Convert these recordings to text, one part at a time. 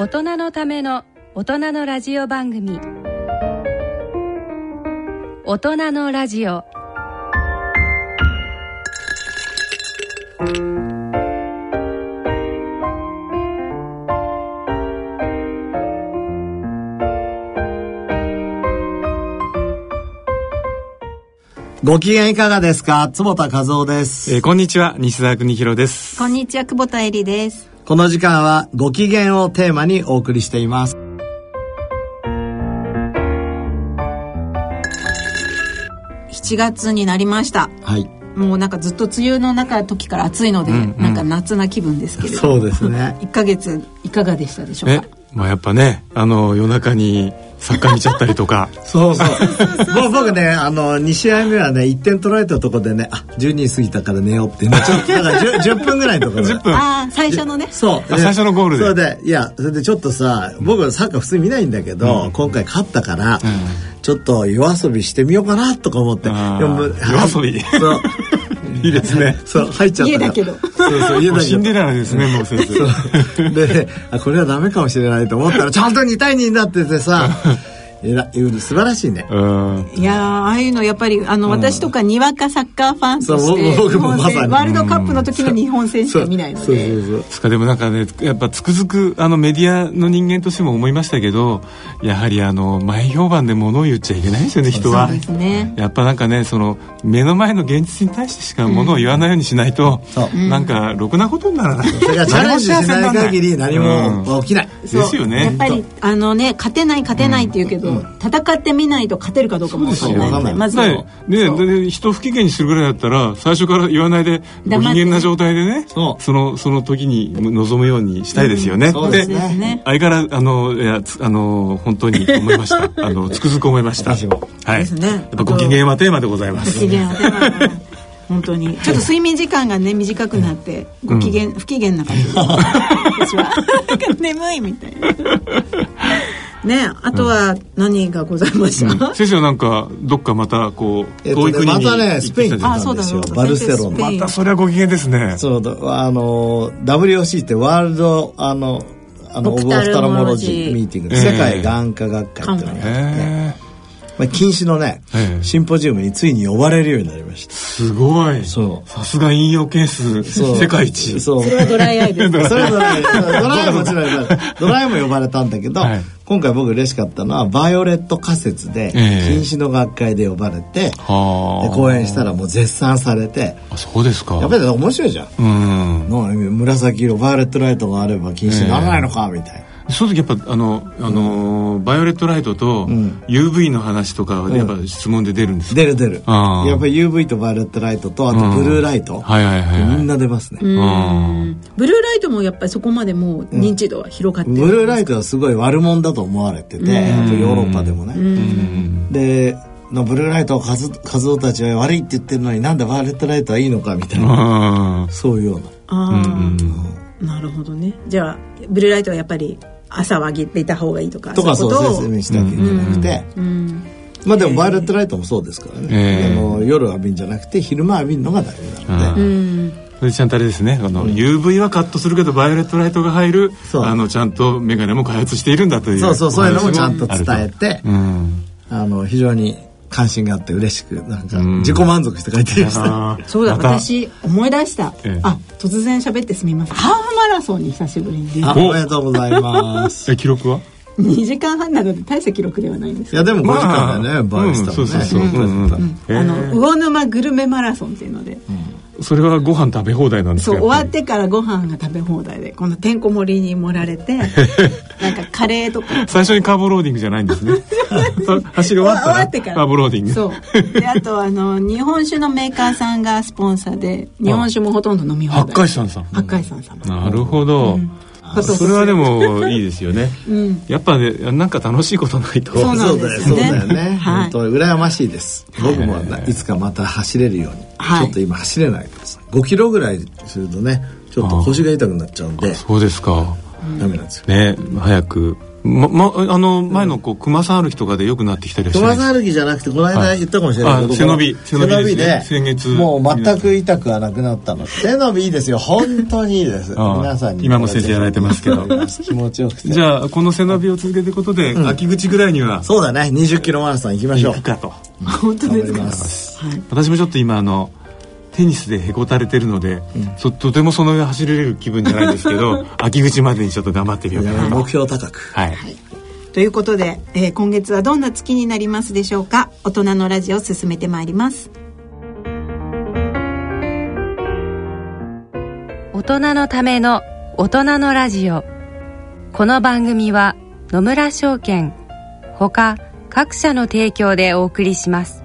大人のための大人のラジオ番組。大人のラジオ。ご機嫌いかがですか？坪田和夫です、えーこんにちは。西澤邦弘です。こんにちは、久保田恵里です。この時間はご機嫌をテーマにお送りしています7月になりました。はいもうなんかずっと梅雨の中時から暑いので、うんうんなんか夏な気分ですけれど。そうですね1ヶ月いかがでしたでしょうえか。まあやっぱねあの夜中にサッカー見ちゃったりとか。そうそう。もう僕ねあの2試合目はね1点取られたところでねあ12時過ぎたから寝ようっていうのちょっとだから 10, 10 分ぐらいのところで。10分。ああ、最初のね。そう。あ最初のゴールで。それでいやそれでちょっとさ僕サッカー普通に見ないんだけど、今回勝ったから、ちょっと夜遊びしてみようかなとか思って。夜遊び。そう いいですね。そう入っちゃったから。家だけど。そうそう家だけど。もうシンデレラですねもう先生。であこれはダメかもしれないと思ったらちゃんと2対2になっててさえら素晴らしいね。うん。いやーああいうのやっぱりあの、私とかにわかサッカーファンとして僕僕もまさに。ワールドカップの時の日本戦しか見ないので。そうそうそうですかでもなんかねやっぱつくづくあのメディアの人間としても思いましたけどやはりあの前評判で物を言っちゃいけないですよね人は。そうですね。やっぱなんかねその目の前の現実に対してしか物を言わないようにしないと、そう。なんかろくなことにならない。それからチャレンジしない限り何も起きない、う。んですよね。やっぱりあのね勝てない勝てないって言うけど、戦ってみないと勝てるかどうかも分からないのでまずねねそう。で人を不機嫌にするぐらいだったら最初から言わないでご機嫌な状態でねそのその時に臨むようにしたいですよね、そうですね。ですね。相変わらずあのいやつあの本当に思いました。あのつくづく思いました。はい。ですね。やっぱご機嫌はテーマでございます。不機嫌は出ないな 本当に。ちょっと睡眠時間がね短くなってご機嫌、不機嫌な感じです。私は。なんか眠いみたいなねあとは何がございました、先生はなんかどっかまたこうえっまたねスペインに行ったあそうだですよそうだ。バルセロナ。またそれはご機嫌ですね。そうだあの WOC ってワールドあのあのオブ・オフタロモロジー。ミーティング、ええ。世界眼科学会っていうのがあって、へえまあ、近視のね、ええ。シンポジウムについに呼ばれるようになりました。すごい。そう。さすが引用件数そう。世界一。そう。それはドライアイです。それぞれドライももちろん呼ばれドライも呼ばれたんだけど、はい。今回僕嬉しかったのはバイオレット仮説でええ。近視の学会で呼ばれて、はあ。で講演したらもう絶賛されて。あそうですか。やっぱり面白いじゃん。うん。の紫色バイオレットライトがあれば近視にならないのかみたいな、その時やっぱあの、あのーバイオレットライトとん。UV の話とかはやっぱ質問で出るんですか、出る出る。やっぱり UV とバイオレットライトとあとブルーライト、はいはいはいはい。みんな出ますね、うん。ブルーライトもやっぱりそこまでもう認知度は広がってる、ブルーライトはすごい悪者だと思われてて、あとヨーロッパでもね、でのブルーライトをカズカズオたちは悪いって言ってるのになんでバイオレットライトはいいのかみたいな、あそういうような。ああ、なるほどね。じゃあブルーライトはやっぱり朝は上げていた方がいいとかとかそういことを。説明したわけじゃなくて、うん。まあでもバイオレットライトもそうですからね、ええ。あの夜浴びんじゃなくて昼間浴びるのが大事なので、うん。それでちゃんとあれですね。あの、UV はカットするけどバイオレットライトが入るあのちゃんとメガネも開発しているんだというそうそうそういうのもちゃんと伝えてと。うん。あの非常に関心があって嬉しくなんかん。自己満足して帰ってきました、そうだ私思い出した、ええ。あ突然喋ってすみません。ハーフマラソンに久しぶりにあおめでとうございます。え記録は？2時間半なので大した記録ではないんですいやでも5時間でね、まあバイスタもね、うんそうそうそう。うんうんえあの魚沼グルメマラソンっていうので、それはご飯食べ放題なんですか？そう終わっやてからご飯が食べ放題でこのてんこ盛りに盛られて なんかカレーとか。最初にカーボローディングじゃないんですね。走り終わったら終わってから。カーボローディング。そう。であとあの日本酒のメーカーさんがスポンサーで日本酒もほとんど飲み放題。八海山さん。八海山様なるほど、ことそれはでもいいですよね、ん。やっぱねなんか楽しいことないと。そうなんですよねだよね。はい。本当に羨ましいです。僕もないつかまた走れるように。はい。ちょっと今走れないです。5キロぐらいするとね、ちょっと腰が痛くなっちゃうんで、そうですか。ダメなんですよ。ね早くま、ま、あの前のこう熊さん歩きとかでよくなってきたりはし熊さん歩きじゃなくてこの間言ったかもしれないけど、背伸び背伸びで先月。もう全く痛くはなくなったの。背伸びいいですよ。本当にいいです。皆さんに今も先生やられてますけど。気持ちよくて。じゃあこの背伸びを続けていくことで、うん、秋口ぐらいにはそうだね。20キロマラソン行きましょう。行くかと。本当ですか、はい、私もちょっと今あのテニスでへこたれてるので、うん、とてもその上走れる気分じゃないですけど 秋口までにちょっと頑張ってみようかな。目標高く。はい、はい。ということで、えー、今月はどんな月になりますでしょうか？大人のラジオを進めてまいります。大人のための大人のラジオ。この番組は野村証券ほか各社の提供でお送りします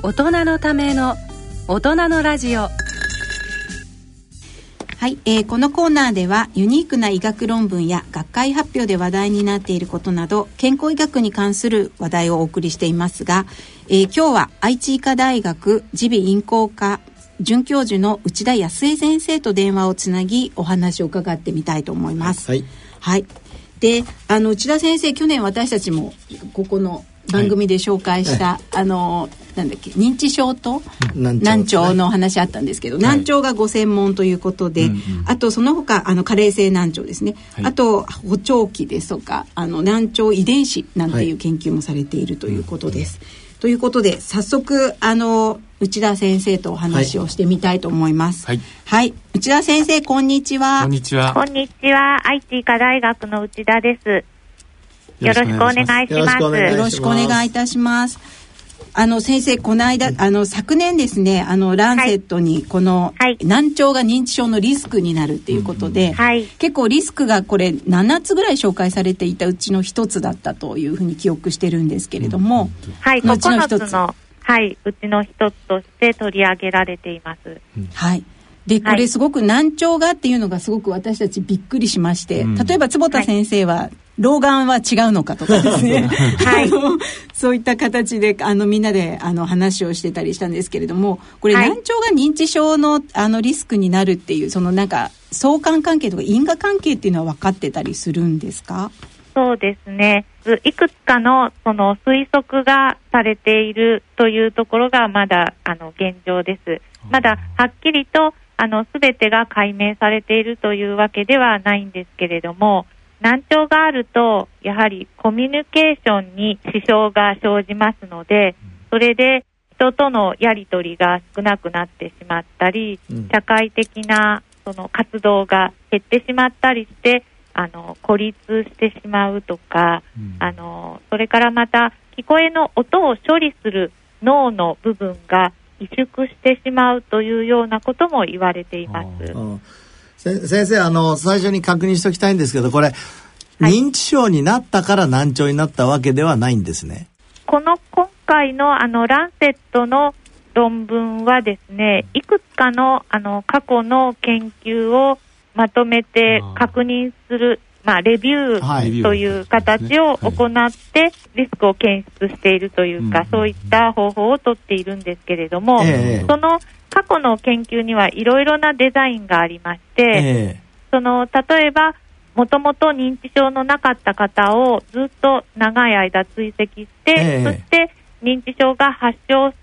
大人のための大人のラジオ。はい、えー、このコーナーではユニークな医学論文や学会発表で話題になっていることなど健康医学に関する話題をお送りしていますが、えー、今日は愛知医科大学耳鼻咽喉科准教授の内田康江先生と電話をつなぎお話を伺ってみたいと思います。はい、はい、であの内田先生去年私たちもここの番組で紹介した、はい、あのなんだっけ認知症と難聴の話あったんですけど、難聴がご専門ということで、あとその他あの加齢性難聴ですね、はい、あと補聴器ですとかあの難聴遺伝子なんていう研究もされているということです。ということで早速あの内田先生とお話をしてみたいと思います。はい。はい。内田先生、こんにちは。こんにちは。こんにちは。愛知医科大学の内田です。よろしくお願いします。よろしくお願いいたします。あの先生この間あの昨年ですねあのランセットにこの、難聴が認知症のリスクになるっていうことで、はい、結構リスクがこれ7つぐらい紹介されていたうちの一つだったというふうに記憶してるんですけれども、はい9つ。のはいうちの一つとして取り上げられています。はい。でこれすごく難聴がっていうのがすごく私たちびっくりしまして、例えば坪田先生は老眼は違うのかとかですね、はい、そういった形であのみんなであの話をしてたりしたんですけれどもこれ、難聴が認知症のあのリスクになるっていうそのなんか相関関係とか因果関係っていうのは分かってたりするんですか？そうですね。いくつかのその推測がされているというところがまだあの現状です。まだはっきりとあの全てが解明されているというわけではないんですけれども、難聴があると、やはりコミュニケーションに支障が生じますので、それで人とのやり取りが少なくなってしまったり、社会的なその活動が減ってしまったりして、あの孤立してしまうとか、あのそれからまた聞こえの音を処理する脳の部分が萎縮してしまうというようなことも言われています。先生あの最初に確認しておきたいんですけどこれ、はい、認知症になったから難聴になったわけではないんですね。この今回のあのランセットの論文はですねいくつかのあの過去の研究をまとめて確認するまあ、レビューという形を行って、リスクを検出しているというか、そういった方法をとっているんですけれども、その過去の研究にはいろいろなデザインがありまして、その例えば、もともと認知症のなかった方をずっと長い間追跡して、そして認知症が発症し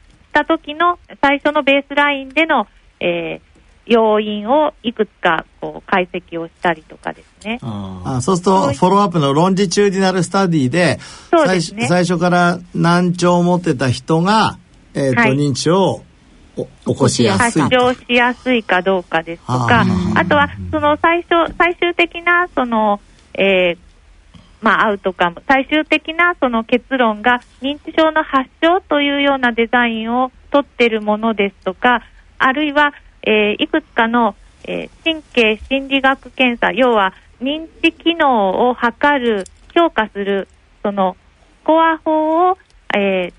った時の最初のベースラインでの、えー、要因をいくつかこう解析をしたりとかですね。あそうすると、フォローアップの longitudinal study で、そうですね。最初から難聴を持ってた人が、えっ、と、はい。認知症をお起こしやすいと。発症しやすいかどうかですとか、あとはその最初、最終的なその、えーまあ、アウトカム、最終的なその結論が認知症の発症というようなデザインを取っているものですとか、あるいは、えーいくつかの、えー神経心理学検査、要は認知機能を測る、評価する、そのスコア法を、えー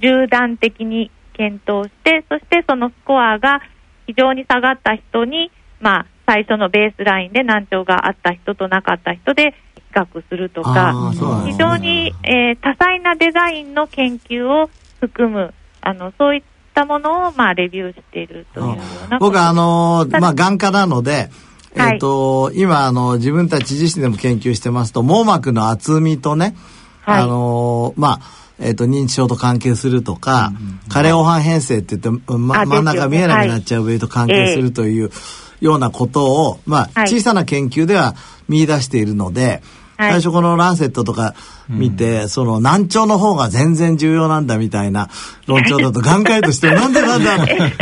縦断的に検討して、そしてそのスコアが非常に下がった人に、まあ、最初のベースラインで難聴があった人となかった人で比較するとかあーそうなんで非常に、えー多彩なデザインの研究を含む、あのそういったものを、まあ、レビューしているというような僕はあのーまあ、眼科なので、えっ、と、今、あの、自分たち自身でも研究してますと、網膜の厚みとね、はい。あのーまあ、えっ、と、認知症と関係するとか、加齢黄斑変性って言って、ま、あ真ん中見えなくなっちゃう部位と関係するというようなことを、まあ、はい小さな研究では見出しているので、はい最初このランセットとか見て、その難聴の方が全然重要なんだみたいな論調だと、眼科医として なんでなんだ？ね。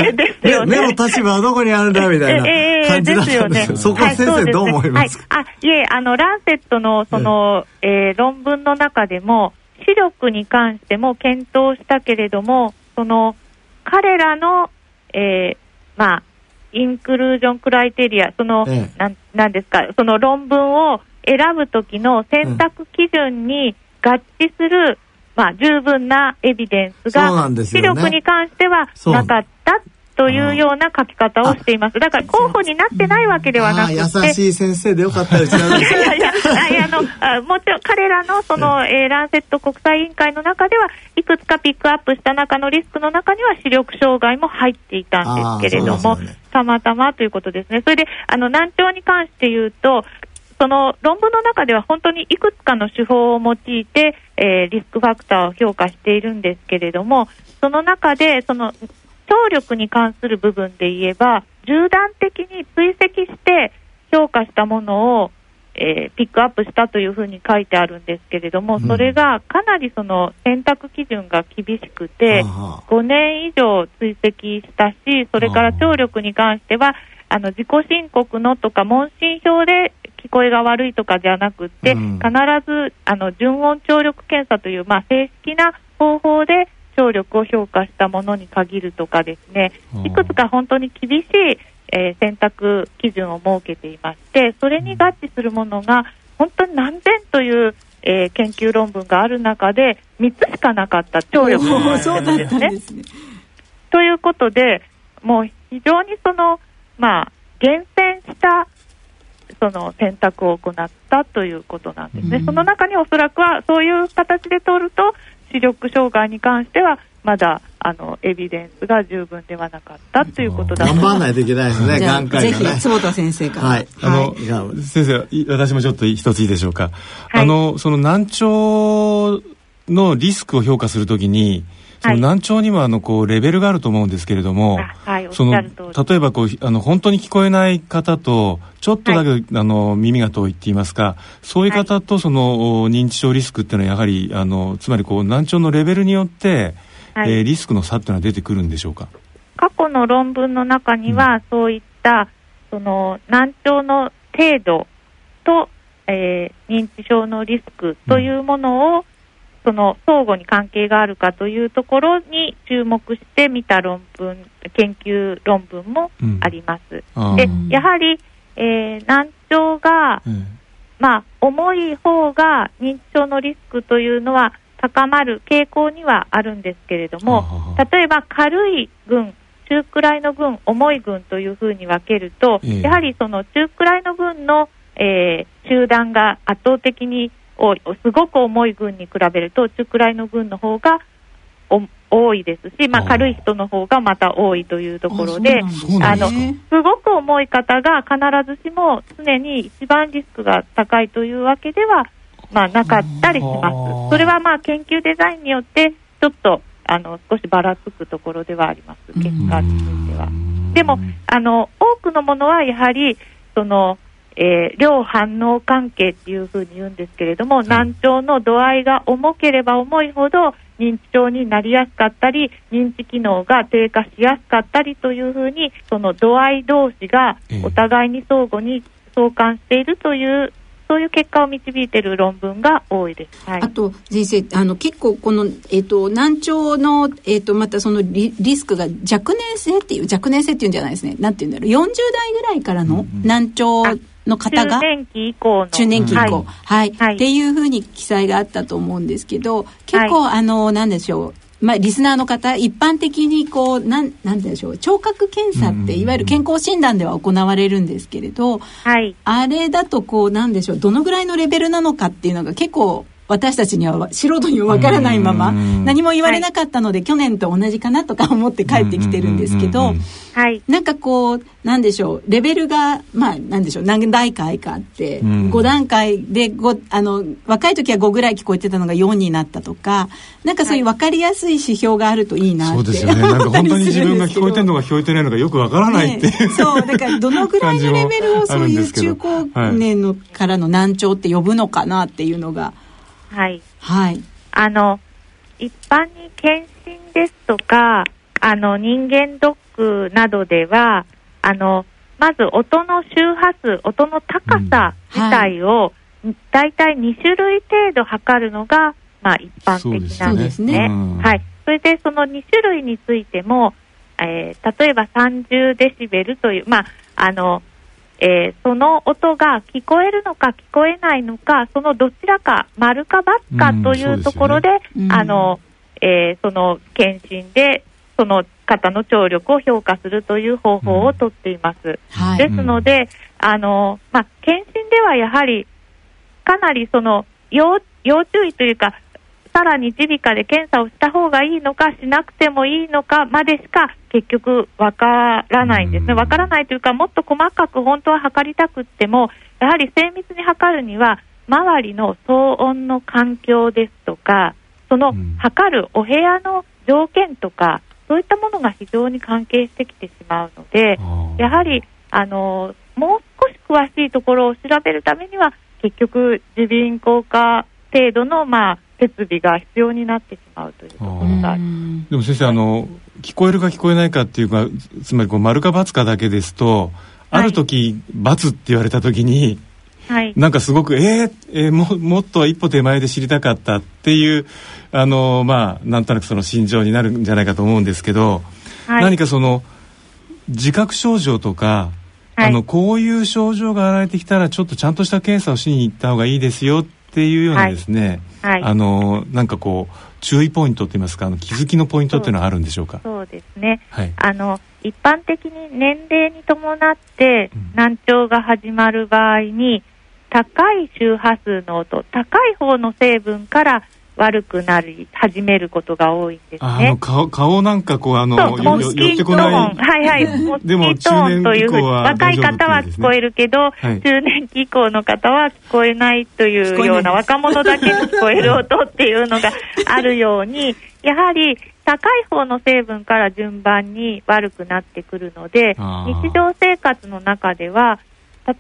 目目の立場はどこにあるんだみたいなええ感じだったんですけど、そこは先生どう思います？か、はい、あいえ、あの、ランセットの、その、えー論文の中でも、視力に関しても検討したけれども、その、彼らの、えーまあ、インクルージョンクライテリア、その、ええ。なん、なんですか、その論文を選ぶときの選択基準に合致する、まあ、十分なエビデンスが、ね視力に関してはなかったというような書き方をしています。だから候補になってないわけではなくて、優しい先生でよかったですね。いやいや、あいやあのあもちろん彼らのその、えーランセット国際委員会の中では、いくつかピックアップした中のリスクの中には視力障害も入っていたんですけれども、ねたまたまということですね。それで、あの、難聴に関して言うと、その論文の中では本当にいくつかの手法を用いて、えーリスクファクターを評価しているんですけれども、その中で、その聴力に関する部分で言えば、縦断的に追跡して評価したものを、えーピックアップしたというふうに書いてあるんですけれども、うん。それがかなりその選択基準が厳しくて、あ5年以上追跡したし、それから聴力に関しては、あの自己申告のとか問診票で聞こえが悪いとかじゃなくって、うん。必ずあの純音聴力検査という、まあ、正式な方法で聴力を評価したものに限るとかですね、いくつか本当に厳しい、えー選択基準を設けていまして、それに合致するものが本当に何千という、えー研究論文がある中で3つしかなかった聴力のおーそうだったんねですね。ということで、もう非常にその、まあ、厳選したその選択を行ったということなんですね。その中におそらくはそういう形で取ると、視力障害に関しては、まだあのエビデンスが十分ではなかったということだと頑張らないといけないですね、眼科医がねぜひ、。坪田先生から。はい。あの、いや先生い私もちょっと一ついいでしょうか、はいあのその難聴のリスクを評価するときにそのはい。難聴にはあのこうレベルがあると思うんですけれども、あはいその例えばこうあの本当に聞こえない方とちょっとだけ、あの耳が遠いって言いますかそういう方とその、お認知症リスクっていうのはやはりあのつまりこう難聴のレベルによって、はい。えーリスクの差っていうのは出てくるんでしょうか？過去の論文の中には、そういったその難聴の程度と、えー認知症のリスクというものを、その相互に関係があるかというところに注目して見た論文、研究論文もあります。あー。で、やはり、えー難聴が、えまあ、重い方が認知症のリスクというのは高まる傾向にはあるんですけれども例えば軽い群、中くらいの群、重い群というふうに分けると、ええ。やはりその中くらいの群の、えー集団が圧倒的に多い、すごく重い群に比べると、中くらいの群の方がお多いですし、まあ、軽い人の方がまた多いというところで、あのすごく重い方が必ずしも常に一番リスクが高いというわけでは、まあ、なかったりします。それはまあ研究デザインによってちょっとあの少しばらつくところではあります、結果については。でもあの、多くのものはやはりその、えー量反応関係っていうふうに言うんですけれども、難聴の度合いが重ければ重いほど、認知症になりやすかったり、認知機能が低下しやすかったりというふうに、その度合い同士がええ。お互いに相互に相関しているという、そういう結果を導いている論文が多いです。はい。あと先生あの結構この、えっと難聴の、えっとまたそのリリスクが若年性っていう若年性っていうんじゃないですね。なんていうんだろう。40代ぐらいからの難聴の方が？中年期以降の。中年期以降、ははい、はい。っていうふうに記載があったと思うんですけど、結構、あの、なんでしょう。まあ、リスナーの方、一般的にこう、なん、なんでしょう、聴覚検査って、いわゆる健康診断では行われるんですけれど、はい。あれだとこう、なんでしょう、どのぐらいのレベルなのかっていうのが結構、私たちにはわ素人にはわからないまま、うん。何も言われなかったので、去年と同じかなとか思って帰ってきてるんですけどはい。なんかこう、なんでしょう、レベルが、まあ、なんでしょう、何段階かあって、うん。5段階で5、あの、若い時は5ぐらい聞こえてたのが4になったとか、なんかそういう分かりやすい指標があるといいなって。そうですよね。なんか本当に自分が聞こえてるのがか聞こえてないのかよくわからないっていう、そう、だからどのぐらいのレベルをそういう中高年のからの難聴って呼ぶのかなっていうのが、はい。はい。あの、一般に検診ですとか、あの、人間ドックなどでは、あの、まず音の周波数、音の高さ自体を、だいたい2種類程度測るのが、まあ一般的なんですね。はい。それでその2種類についても、えー例えば30デシベルという、まあ、あの、えーその音が聞こえるのか聞こえないのか、そのどちらか、丸か×かうんというところで、うんあの、えーその検診で、その方の聴力を評価するという方法をとっています。はい。ですので、あの、まあ、検診ではやはり、かなりその、要、要注意というか、さらに耳鼻科で検査をした方がいいのか、しなくてもいいのかまでしか、結局わからないんですね。うん。わからないというか、もっと細かく本当は測りたくっても、やはり精密に測るには、周りの騒音の環境ですとか、そのうん。測るお部屋の条件とか、そういったものが非常に関係してきてしまうので、やはり、あのもう少し詳しいところを調べるためには、結局、耳鼻咽喉科程度の、まあ、設備が必要になってしまうというところが。でも先生あの聞こえるか聞こえないかっていうかつまりこう丸か×かだけですとある時×って言われた時にはい。なんかすごくえーえーももっと一歩手前で知りたかったっていうあのまあなんとなくその心情になるんじゃないかと思うんですけど、はい、何かその自覚症状とか、はいあのこういう症状が現れてきたらちょっとちゃんとした検査をしに行った方がいいですよっていうようなですね、はい。あのなんかこう注意ポイントって言いますかあの気づきのポイントっていうのはあるんでしょうか？そうですね。はい。あの、一般的に年齢に伴ってうん。難聴が始まる場合に、高い周波数の音、高い方の成分から悪くなり始めることが多いんですああのね。顔顔なんかこうあの寄って。こないはいはい。でもート音というふうに、若い方は聞こえるけど、はい中年期以降の方は聞こえないというような、若者だけに聞こえる音っていうのがあるように、やはり高い方の成分から順番に悪くなってくるので、日常生活の中では、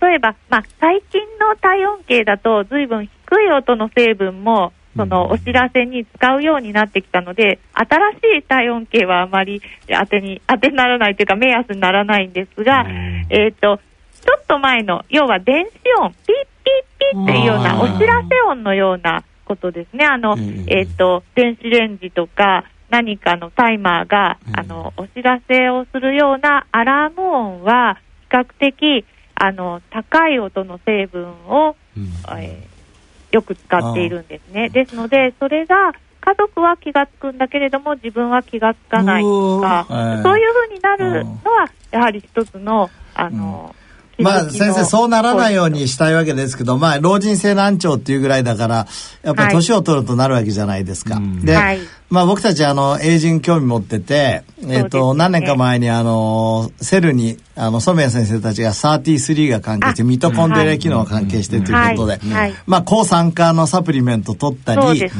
例えば、まあ、最近の体温計だと、ずいぶん低い音の成分も、そのうんお知らせに使うようになってきたので、新しい体温計はあまり当てに、当てにならないというか、目安にならないんですが、うん。えっ、と、ちょっと前の、要は電子音、ピッピッピッっていうような、お知らせ音のようなことですね。あの、えええっ、と、電子レンジとか、何かのタイマーが、うん。あの、お知らせをするようなアラーム音は、比較的、あの、高い音の成分を、うん。えーよく使っているんですね。ですので、それが、家族は気がつくんだけれども、自分は気がつかないとか、そういうふうになるのは、やはり一つの、あの、まあ先生そうならないようにしたいわけですけど、まあ老人性難聴っていうぐらいだから、やっぱり年を取るとなるわけじゃないですか。はい、で、はい、まあ僕たちあの、エイジング興味持ってて、えっ、ー、と、ね、何年か前にあの、セルに、あの、染谷先生たちが33が関係して、ミトコンドリア機能が関係してということで、はい、まあ抗酸化のサプリメント取ったり、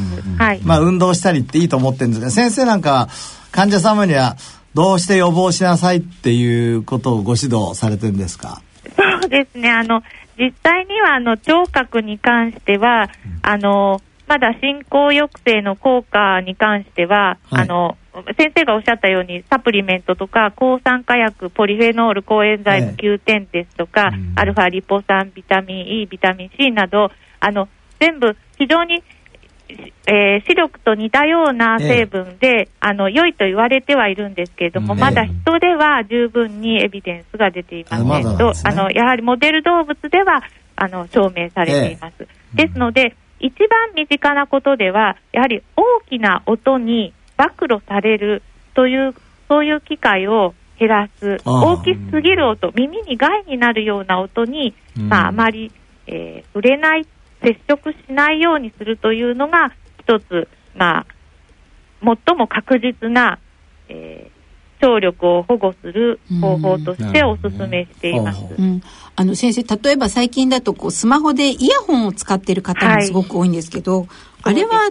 まあ運動したりっていいと思ってるんですが、先生なんか患者様には、どうして予防しなさいっていうことをご指導されてるんですか？そうですね。あの、実際には、あの、聴覚に関しては、あの、まだ進行抑制の効果に関しては、はい、あの、先生がおっしゃったように、サプリメントとか、抗酸化薬、ポリフェノール、抗エンザイム Q 点ですとか、えアルファリポ酸、ビタミン E、ビタミン C など、あの、全部非常にえー、視力と似たような成分で、ええ、あの良いと言われてはいるんですけれども、え、まだ人では十分にエビデンスが出ていませんと、あ、ね、のやはりモデル動物ではあの証明されています。ですので、一番身近なことでは、やはり大きな音に暴露されるという、そういう機会を減らす、大きすぎる音、耳に害になるような音に、まあ、あまり、えー、触れない接触しないようにするというのが、一つ、まあ、最も確実な、えー、聴力を保護する方法としてお勧めしています。うん、あの先生、例えば最近だとこうスマホでイヤホンを使っている方もすごく多いんですけど、はい、あれは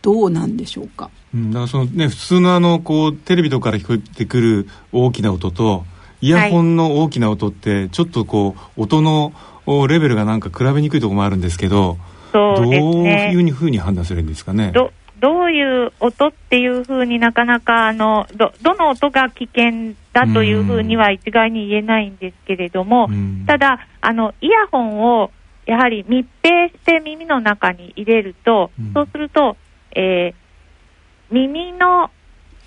どうなんでしょうか？うん、だからそのね普通のあのこうテレビとかから聞こえてくる大きな音とイヤホンの大きな音ってちょっとこう音のレベルがなんか比べにくいところもあるんですけど、そうですね、どういうふうに判断するんですかね？どどういう音っていうふうになかなかあのど、どの音が危険だというふうには一概に言えないんですけれども、ただあの、イヤホンをやはり密閉して耳の中に入れると、うん、そうすると、えー、耳の、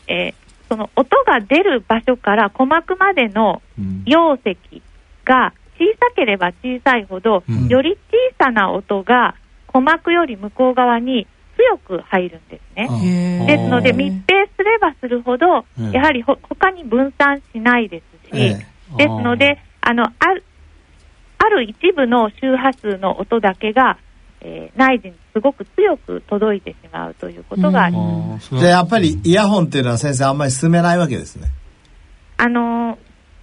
えー、その音が出る場所から鼓膜までの容積が小さければ小さいほど、うん、より小さな音が鼓膜より向こう側に強く入るんですね。ですので密閉すればするほど、やはりほ他に分散しないですし、ですのであのあある一部の周波数の音だけが、えー、内耳にすごく強く届いてしまうということがあります。じゃあやっぱりイヤホンっていうのは先生あんまり進めないわけですね。あの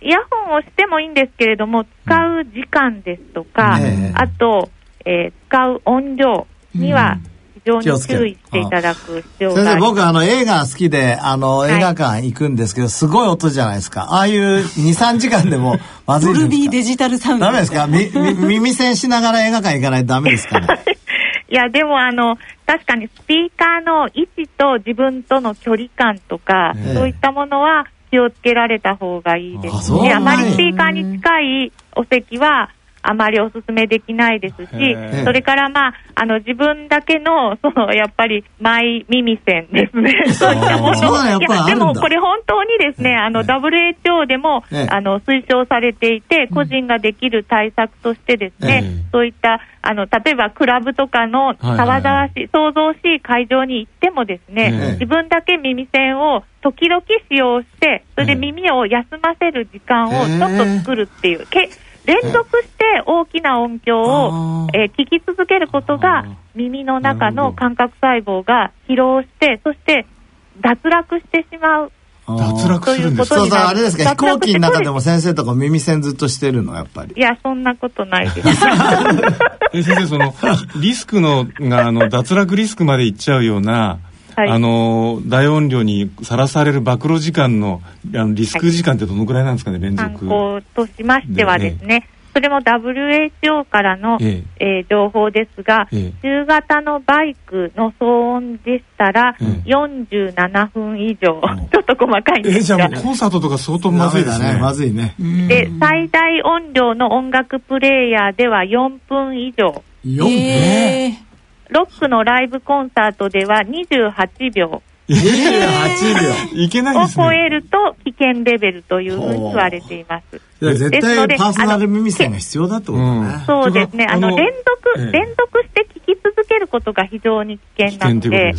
イヤホンをしてもいいんですけれども、使う時間ですとか、うん、あと、えー、使う音量には非常に注意していただく必要があります。先生、僕あの映画好きで、あの映画館行くんですけど、すごい音じゃないですか。ああいう2、3時間でもまずいですか？ドルビーデジタルサウンド。ダメですか？み 耳栓しながら映画館行かないとダメですかね？いや、でもあの、確かにスピーカーの位置と自分との距離感とか、えー、そういったものは気をつけられた方がいいですし、あまりスピーカーに近いお席は、あまりお勧めできないですし、それからまあ、あの、自分だけの、その、やっぱり、マイ耳栓ですね。そういったものいや、でもこれ本当にですね、あの、WHO でも、あの、推奨されていて、個人ができる対策としてですね、そういった、あの、例えばクラブとかの騒々しい、想像しい会場に行ってもですね、自分だけ耳栓を時々使用して、それで耳を休ませる時間をちょっと作るっていう、け連続して大きな音響を、えー、聞き続けることが耳の中の感覚細胞が疲労して、そして脱落してしまう。脱落するんですそうそう、あれですか、飛行機の中でも先生とか耳栓ずっとしてるの、やっぱり。いや、そんなことないです。え先生、その、リスクの、が、あの、脱落リスクまでいっちゃうような、はい、あの大音量にさらされる暴露時間のあのリスク時間ってどのくらいなんですかね、連続。参考としましてはですね、それも WHO からの、ええ。えー、情報ですが、ええ、中型のバイクの騒音でしたら、ええ、47分以上、ちょっと細かいんですが。えじゃあもうコンサートとか相当まずいですね。まずいね。で、最大音量の音楽プレイヤーでは4分以上。4分、えーロックのライブコンサートでは28秒。28秒。いけないね。を超えると危険レベルというふうに言われています。絶対パーソナル耳栓が必要だってことね。そうですね。あの、連続、連続して聞き続けるこことが非常に危険なので、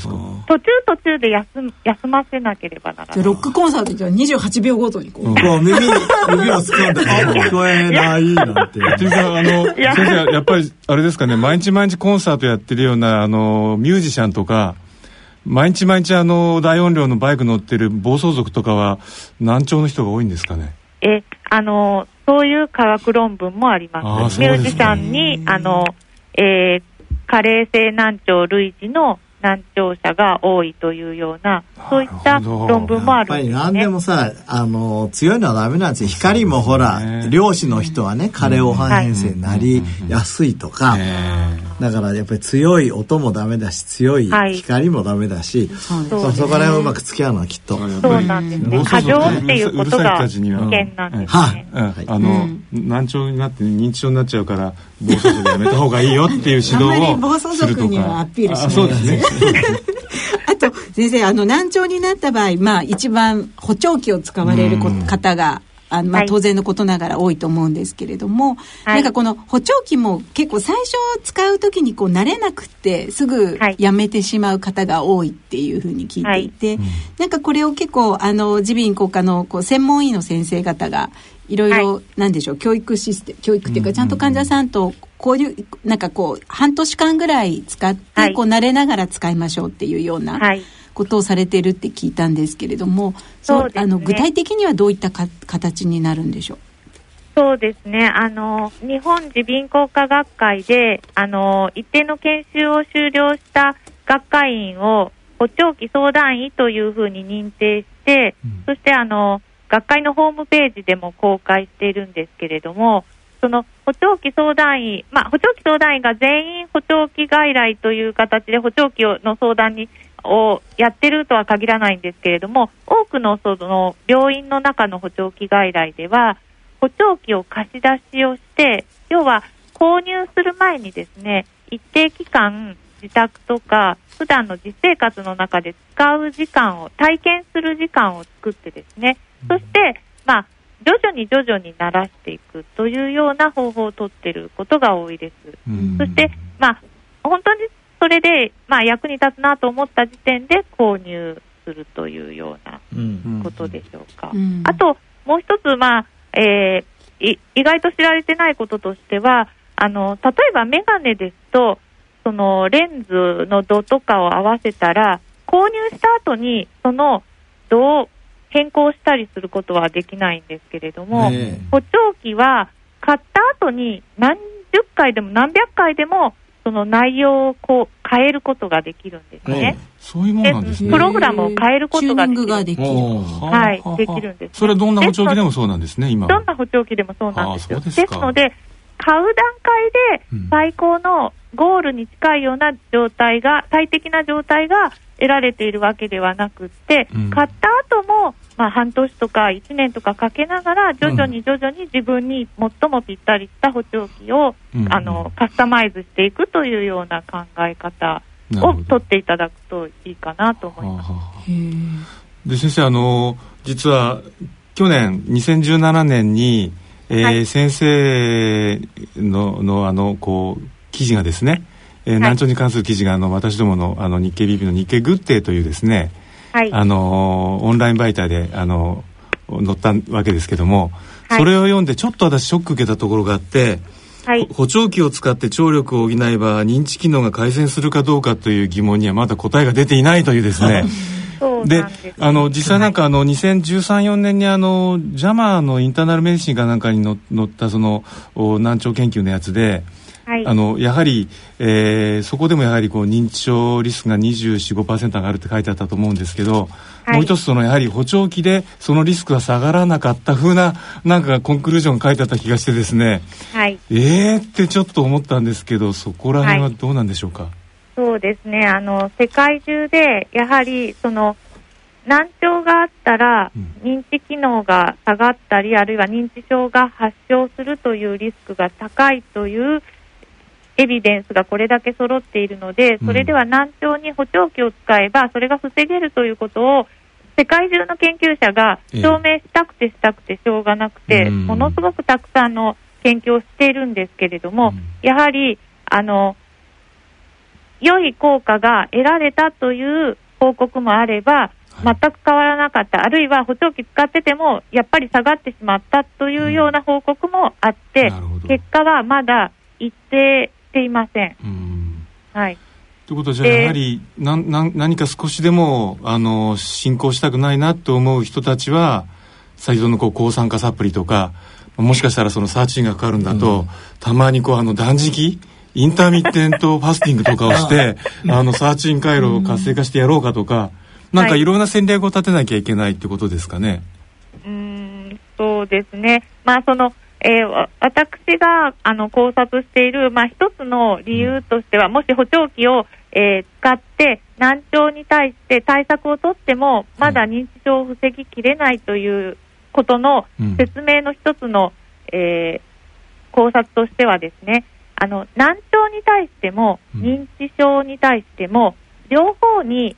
途中途中で休休ませなければならない。ロックコンサートじゃ28秒ごとにこう。うん、こう耳に、指を突っ込んで、あ、聞こえないなんて。というか、あの、先生、やっぱり、あれですかね、毎日毎日コンサートやってるような、あの、ミュージシャンとか、毎日毎日あの、大音量のバイク乗ってる暴走族とかは、難聴の人が多いんですかね？え、あの、そういう科学論文もあります。ミュージシャンに、あの、えー、加齢性難聴類似の難聴者が多いというような、そういった論文もあるんです、ね、やっぱり何でもさ、あの、強いのはダメなんですよ。光もほら、漁師の人はね、枯れ黄半変性になりやすいとか、だからやっぱり強い音もダメだし、強い光もダメだし、はい、そそこら辺をうまく付き合うのはきっと。そうなんですね。過剰っていうことが危険なんですね。はい。あの、難聴になって認知症になっちゃうから、暴走族やめた方がいいよっていう指導をするとか。あんまり暴走族にはアピールしない。そうですね。あと先生あの難聴になった場合、まあ、一番補聴器を使われる方があのまあ、当然のことながら多いと思うんですけれども、はい、なんかこの補聴器も結構最初使う時にこう慣れなくてすぐやめてしまう方が多いっていうふうに聞いていて、はい、なんかこれを結構あの耳鼻咽喉科のこう専門医の先生方がいろい。ろ、なんでしょう教育システム教育っていうかちゃんと患者さんと交流なんかこう半年間ぐらい使って、こう慣れながら使いましょうっていうような。はい。ことをされているって聞いたんですけれども、そう、ね、あの具体的にはどういったか形になるんでしょう？そうですね。あの、日本耳鼻咽喉科学会で、あの、一定の研修を終了した学会員を補聴器相談医というふうに認定して、うん、そしてあの、学会のホームページでも公開しているんですけれども、その補聴器相談員、まあ、補聴器相談員が全員補聴器外来という形で補聴器の相談にをやってるとは限らないんですけれども、多くのその病院の中の補聴器外来では、補聴器を貸し出しをして、要は購入する前にですね、一定期間、自宅とか、普段の実生活の中で使う時間を、体験する時間を作ってですね、そして、まあ、徐々に徐々に慣らしていくというような方法をとっていることが多いです。そして、まあ、本当にそれで、まあ、役に立つなと思った時点で購入するというようなことでしょうか。うん、あと、もう一つ、まあ、えー、意外と知られてないこととしては、あの、例えばメガネですと、そのレンズの度とかを合わせたら、購入した後にその度を変更したりすることはできないんですけれども、補聴器は買った後に何十回でも何百回でもその内容をこう変えることができるんですね。そういうものなんですね。プログラムを変えることができる。ができる。はい、できるんです、それはどんな補聴器でもそうなんですね、今。どんな補聴器でもそうなんですよ。ですので、買う段階で最高のゴールに近いような状態が、最適な状態が得られているわけではなくって、うん、買った後もまあ、半年とか1年とかかけながら、徐々に徐々に自分に最もぴったりした補聴器を、うん、あのカスタマイズしていくというような考え方を取っていただくといいかなと思います。で先生あの実は去年2017年に、えー、はい、先生ののあのこう記事がですね、えー、難聴に関する記事があの私どものあの日経 BP の日経グッデイというですね、はい、あのオンライン媒体であの載ったわけですけども、はい、それを読んでちょっと私ショック受けたところがあって、はい、補聴器を使って聴力を補えば認知機能が改善するかどうかという疑問にはまだ答えが出ていないというですね。であの実際なんかあの2013-14年にあのジャマーのインターナルメディシンかなんかに載ったその難聴研究のやつではい、あのやはり、えー、そこでもやはりこう認知症リスクが24、5%上がるって書いてあったと思うんですけど、はい、もう一つそのやはり補聴器でそのリスクが下がらなかった風ななんかコンクルージョン書いてあった気がしてですね、はい、ええー、ってちょっと思ったんですけどそこら辺はどうなんでしょうか、はい、そうですね。あの世界中でやはりその難聴があったら、認知機能が下がったり、あるいは認知症が発症するというリスクが高いというエビデンスがこれだけ揃っているので、それでは難聴に補聴器を使えば、それが防げるということを、世界中の研究者が証明したくてしたくてしょうがなくて、ものすごくたくさんの研究をしているんですけれども、やはり、あの、良い効果が得られたという報告もあれば、全く変わらなかった、あるいは補聴器使ってても、やっぱり下がってしまったというような報告もあって、うん、結果はまだ一定していません。うん。はい、ということは、じゃあ、やはりなな何か少しでもあの進行したくないなと思う人たちは、先ほどのこう抗酸化サプリとか、もしかしたらそのサーチンがかかるんだと、うん、たまにこうあの断食インターミッテントファスティングとかをしてあのサーチン回路を活性化してやろうかとか、なんかい。ろんな戦略を立てなきゃいけないってことですかね。はい、うんそうですね、まあそのえー、私があの考察している、まあ、一つの理由としては、もし補聴器を、えー、使って難聴に対して対策を取っても、まだ認知症を防ぎきれないということの説明の一つの、うん、えー、考察としてはですね、あの難聴に対しても、認知症に対しても、両方に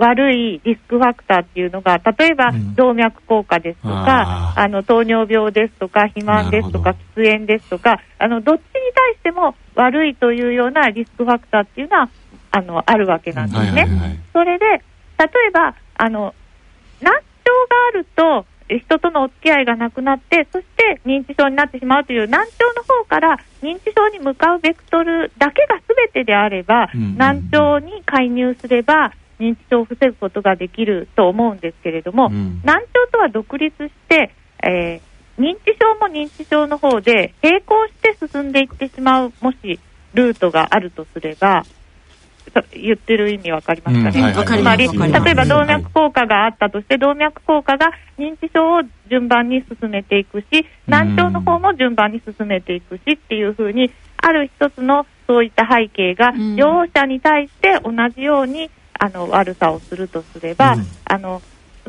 悪いリスクファクターっていうのが、例えば動脈硬化ですとか、うん、あの糖尿病ですとか、肥満ですとか、喫煙ですとか、あのどっちに対しても悪いというようなリスクファクターっていうのはあのあるわけなんですね。それで、例えばあの難聴があると、人とのお付き合いがなくなって、そして認知症になってしまうという難聴の方から認知症に向かうベクトルだけがすべてであれば、難聴に介入すれば、認知症を防ぐことができると思うんですけれども、うん、難聴とは独立して、えー、認知症も認知症の方で並行して進んでいってしまう、もしルートがあるとすれば、言ってる意味わかりますかね、うんつまり、例えば動脈硬化があったとして、動脈硬化が認知症を順番に進めていくし、難聴の方も順番に進めていくしっていうふうに、ある一つのそういった背景が、両者に対して同じようにあの悪さをするとすれば、うん、あの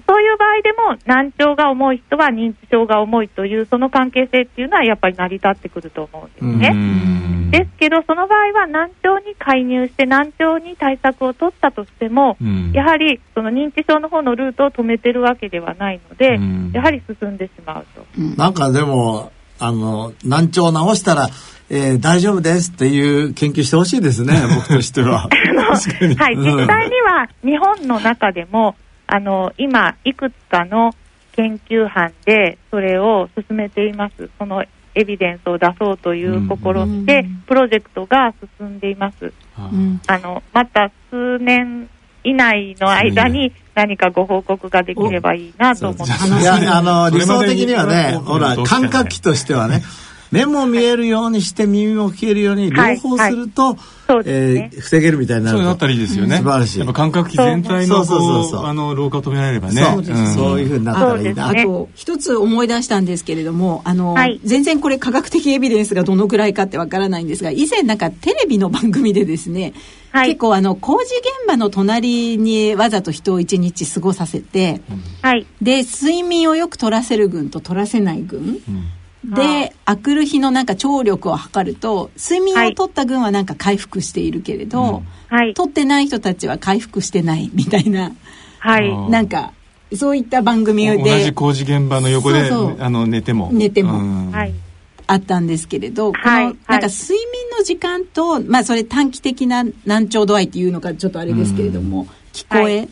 そういう場合でも難聴が重い人は認知症が重いというその関係性っていうのはやっぱり成り立ってくると思うんですね。ですけどその場合は難聴に介入して難聴に対策を取ったとしても、うん、やはりその認知症の方のルートを止めてるわけではないので、やはり進んでしまうと。なんかでもあの難聴を治したらえー、大丈夫ですっていう研究してほしいですね、僕としては。はい、実際には日本の中でも、あの今、いくつかの研究班でそれを進めています。そのエビデンスを出そうという試みで、プロジェクトが進んでいます。あのまた数年以内の間に何かご報告ができればいいなと思ってます。いや、あの、理想的にはね、ほら、感覚器としてはね、目も見えるようにして耳も聞けるように両方すると、はいえー、防げるみたいになるそうなったらいいですよね。素晴らしい。やっぱ感覚器全体のあの老化を止められればね。そう,、そういうふうになったらいいな。あと一つ思い出したんですけれども、あの、はい、全然これ科学的エビデンスがどのくらいかってわからないんですが、以前なんかテレビの番組でですね。はい、結構あの工事現場の隣にわざと人を一日過ごさせて、はい、で睡眠をよく取らせる群と取らせない群、うん。で、あくる日のなんか聴力を測ると睡眠をとった群はなんか回復しているけれど、はい、取ってない人たちは回復してないみたいな、はい、なんかそういった番組で。同じ工事現場の横であの寝ても。寝ても、はい、あったんですけれど、このなんか睡眠の時間と、まあそれ短期的な難聴度合いっていうのかちょっとあれですけれども、聞こえ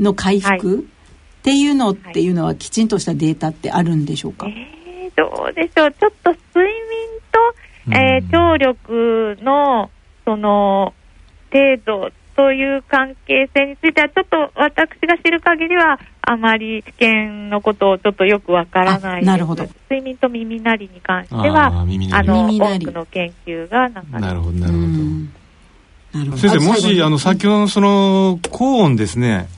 の回復っていうのっていうのはきちんとしたデータってあるんでしょうか、えーどうでしょう、ちょっと睡眠と、えー、聴力のその程度という関係性については、ちょっと私が知る限りは、あまり試験のことをちょっとよくわからないなるほど。睡眠と耳鳴りに関しては、あの多くの研究がななるほど、なるほど。先生、もし、あの、先ほどのその、高音ですね、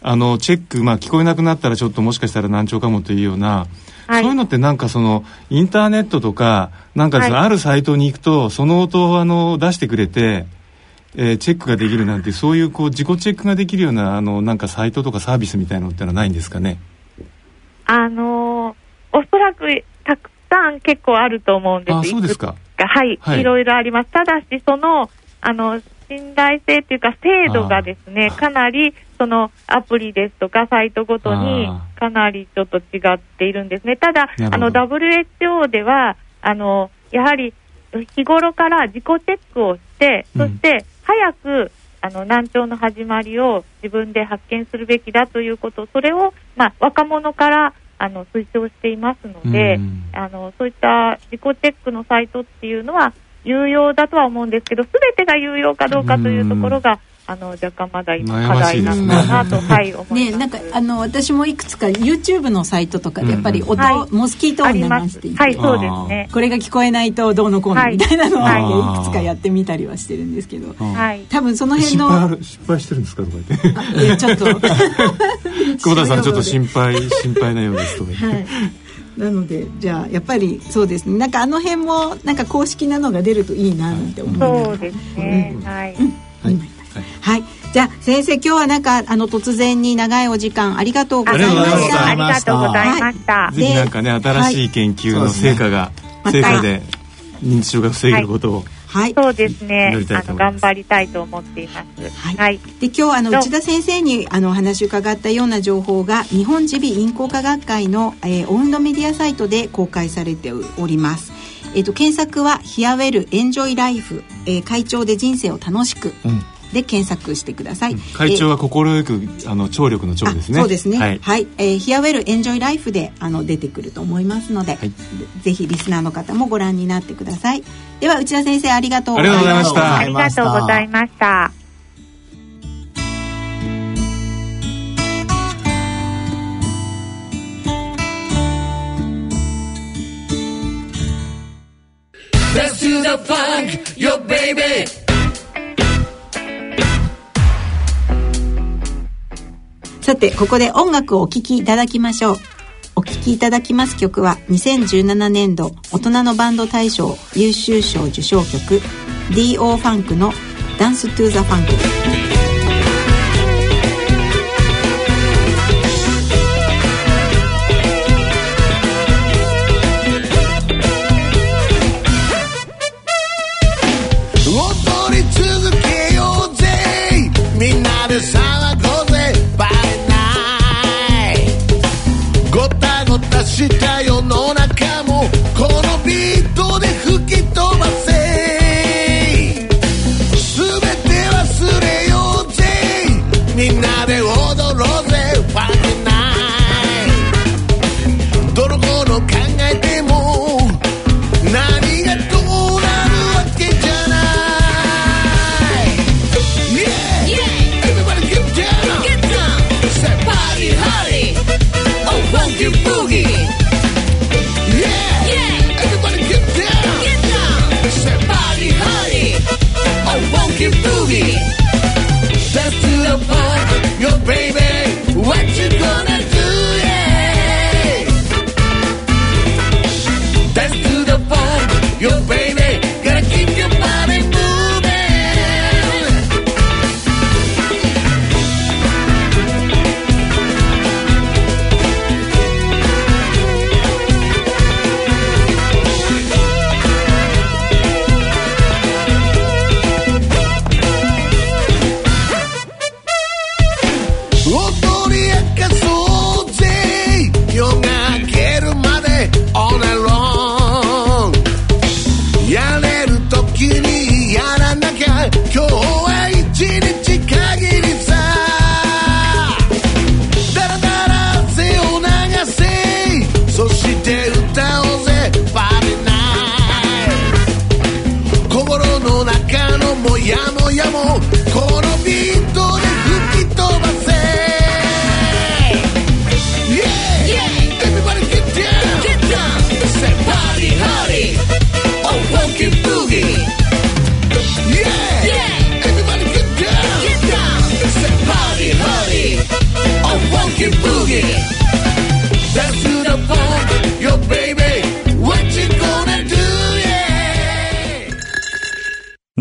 あの、チェック、まあ、聞こえなくなったらちょっともしかしたら難聴かもというような、はい、そういうのってなんかそのインターネットとかなんかそのあるサイトに行くとその音をあの出してくれて、えー、チェックができるなんてそういうこう自己チェックができるようなあのなんかサイトとかサービスみたいなのってのはないんですかね？あのー、おそらくたくさん結構あると思うんです。あそうですか。はい、はい、いろいろあります。ただしそのあの信頼性というか精度がですねかなりそのアプリですとかサイトごとにかなりちょっと違っているんですね。ただ、あの WHO ではあのやはり日頃から自己チェックをして、そして早く難聴の始まりを自分で発見するべきだということそれを、まあ、若者からあの推奨していますので、あのそういった自己チェックのサイトっていうのは有用だとは思うんですけど、すべてが有用かどうかというところが、あの若干まだ今課題なのかなと、はい、思います。ねなんかあの私もいくつか YouTube のサイトとかでやっぱり音、うん、モスキート音流していて、はい、そうですね。これが聞こえないとどうのこうのみたいなのをい。くつかやってみたりはしてるんですけど、はい、多分その辺の失敗してるんですかとか言って。いやちょっと。久保田さんちょっと心配 心配なようですとか言って、はい。なのでじゃあやっぱりそうですね。なんかあの辺もなんか公式なのが出るといいなって思うそうですね、うん、はい、うん、はい、はいじゃあ先生今日はなんかあの突然に長いお時間ありがとうございましたありがとうございました、はい、ぜひなんかね新しい研究の成果が、はい、成果で認知症が防げることを、はい、そうですね。あの頑張りたいと思っています。はい。はい、で今日あの内田先生にあのお話を伺ったような情報が日本耳鼻咽喉科学会の、えー、オウンドメディアサイトで公開されております。えっ、ー、と検索はヒアウェルエンジョイライフ、えー、会長で人生を楽しく。うんで検索してください。会長は心よくあの聴力の聴ですね。そうですね。はい、はい、えー、ヒアウェルエンジョイライフであの出てくると思いますので、はい、ぜひリスナーの方もご覧になってください。では内田先生ありがとうございました。ありがとうございました。Let's do the funk, yo baby. さて、ここで音楽をお聴きいただきましょう。お聴きいただきます曲は2017年度大人のバンド大賞優秀賞受賞曲 D.O. ファンクのダンストゥーザファンク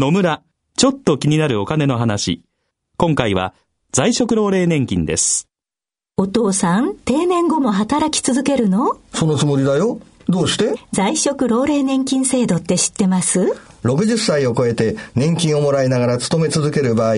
野村、ちょっと気になるお金の話。今回は在職老齢年金です。お父さん、定年後も働き続けるの？そのつもりだよ。どうして？在職老齢年金制度って知ってます ?60 歳を超えて年金をもらいながら勤め続ける場合、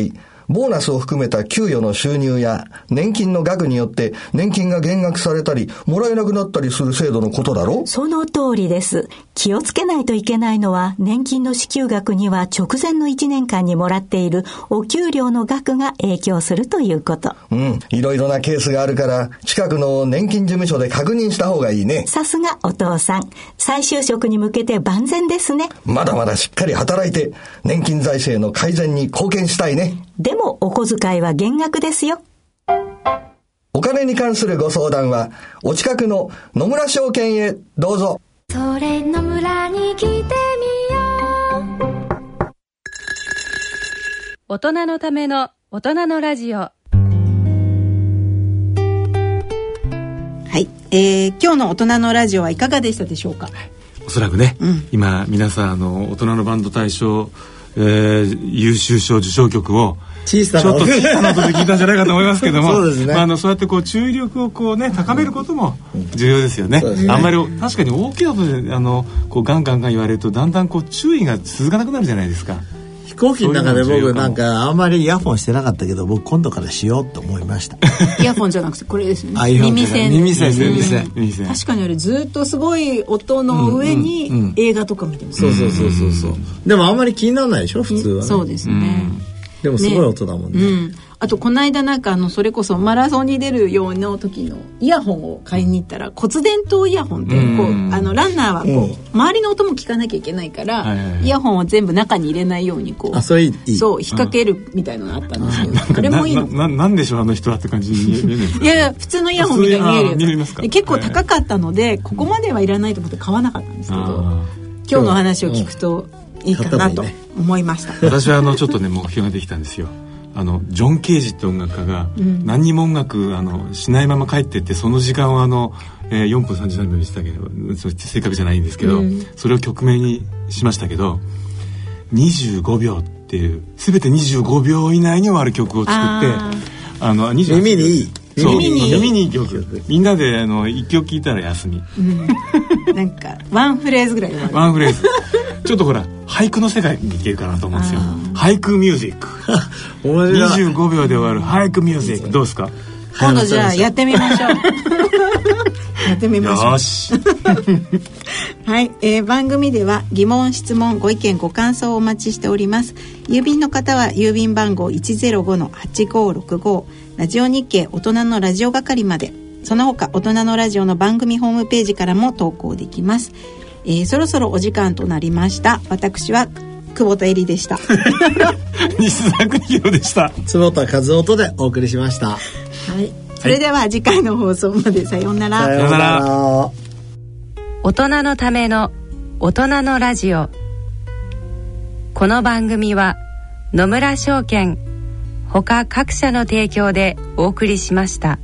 ボーナスを含めた給与の収入や年金の額によって年金が減額されたり、もらえなくなったりする制度のことだろその通りです。気をつけないといけないのは、年金の支給額には直前の1年間にもらっているお給料の額が影響するということ。うん、いろいろなケースがあるから、近くの年金事務所で確認した方がいいね。さすがお父さん。再就職に向けて万全ですね。まだまだしっかり働いて、年金財政の改善に貢献したいね。でも、お小遣いは減額ですよ。お金に関するご相談は、お近くの野村証券へどうぞ。それ野村に来てみよう。大人のための大人のラジオ。はい、えー、今日の大人のラジオはいかがでしたでしょうか？おそらくね、うん、今皆さんあの大人のバンド大賞、えー、優秀賞受賞曲を小さな。ちょっと小さな音で聞いたんじゃないかと思いますけどもそうですね、まあ、あのそうやってこう注意力をこうね高めることも重要ですよね。うん、あんまり確かに大きな音であのこうガンガンガン言われるとだんだんこう注意が続かなくなるじゃないですか。飛行機の中で僕なんかあんまりイヤホンしてなかったけど僕今度からしようと思いました。イヤホンじゃなくてこれですよね。耳栓耳栓耳栓。耳栓。確かにあれずっとすごい音の上に映画とか見てます、そうそうそうそうそう。でもあんまり気にならないでしょ普通は、ね、そうですね、でもすごい音だもんね、うんあとこの間なんかあのそれこそマラソンに出るような時のイヤホンを買いに行ったら骨伝導イヤホンってこうあのランナーはこう周りの音も聞かなきゃいけないからイヤホンを全部中に入れないようにこうそう引っ掛けるみたいなのがあったんですけどあれもいいの？ななんでしょうあの人はって感じに見えるいやいや普通のイヤホンみたいに見えるやつ結構高かったのでここまではいらないと思って買わなかったんですけど今日の話を聞くといいかなと思いました。私はあのちょっとね目標ができたんですよあのジョン・ケージって音楽家が何にも音楽あのしないまま帰ってってその時間はあの、えー、4分33秒でしたけど正確じゃないんですけど、うん、それを曲名にしましたけど25秒っていう全て25秒以内に終わる曲を作ってあの耳にいい。耳に耳にいい曲。みんなであの一曲聴いたら休み、うん、なんかワンフレーズぐらいワンフレーズちょっとほら俳句の世界にいけるかなと思うんですよ。俳句ミュージック。25秒で終わる俳句ミュージック。どうですか？今度じゃあやってみましょう。やってみましょう。よし。はい、えー、番組では疑問質問ご意見ご感想をお待ちしております。郵便の方は郵便番号105-8565ラジオ日経大人のラジオ係まで。その他大人のラジオの番組ホームページからも投稿できますえー、そろそろお時間となりました。私は久保田恵里でした。西田邦弘でした。坪田和夫とでお送りしました。はい。それでは次回の放送までさようなら。さようなら。大人のための大人のラジオ。この番組は野村証券ほか各社の提供でお送りしました。